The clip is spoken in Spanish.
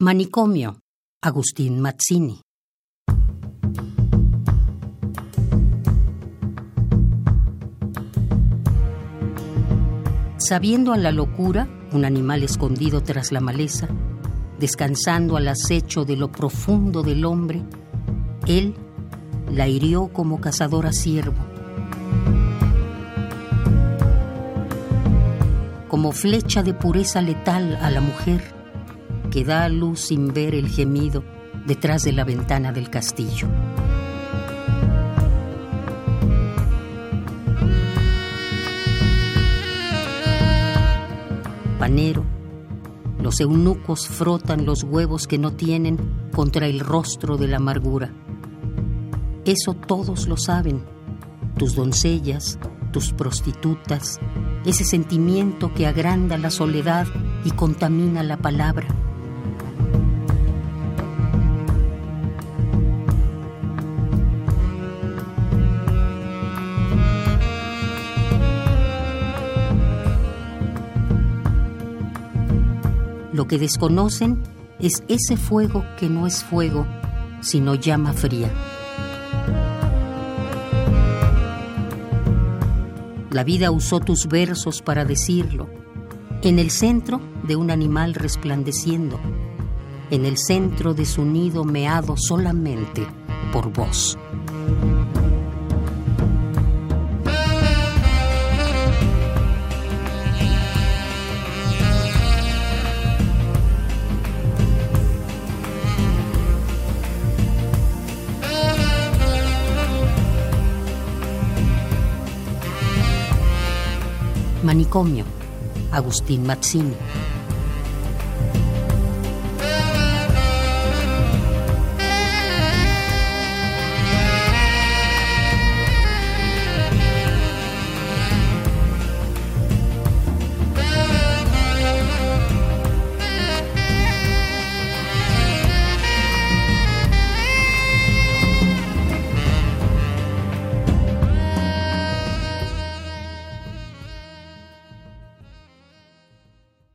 Manicomio, Agustín Mazzini. Sabiendo a la locura, un animal escondido tras la maleza, descansando al acecho de lo profundo del hombre, él la hirió como cazador a ciervo. Como flecha de pureza letal a la mujer, que da a luz sin ver el gemido detrás de la ventana del castillo. Panero, los eunucos frotan los huevos que no tienen contra el rostro de la amargura. Eso todos lo saben, tus doncellas, tus prostitutas, ese sentimiento que agranda la soledad y contamina la palabra. Lo que desconocen es ese fuego que no es fuego, sino llama fría. La vida usó tus versos para decirlo, en el centro de un animal resplandeciendo, en el centro de su nido meado solamente por vos. Manicomio, Agustín Mazzini.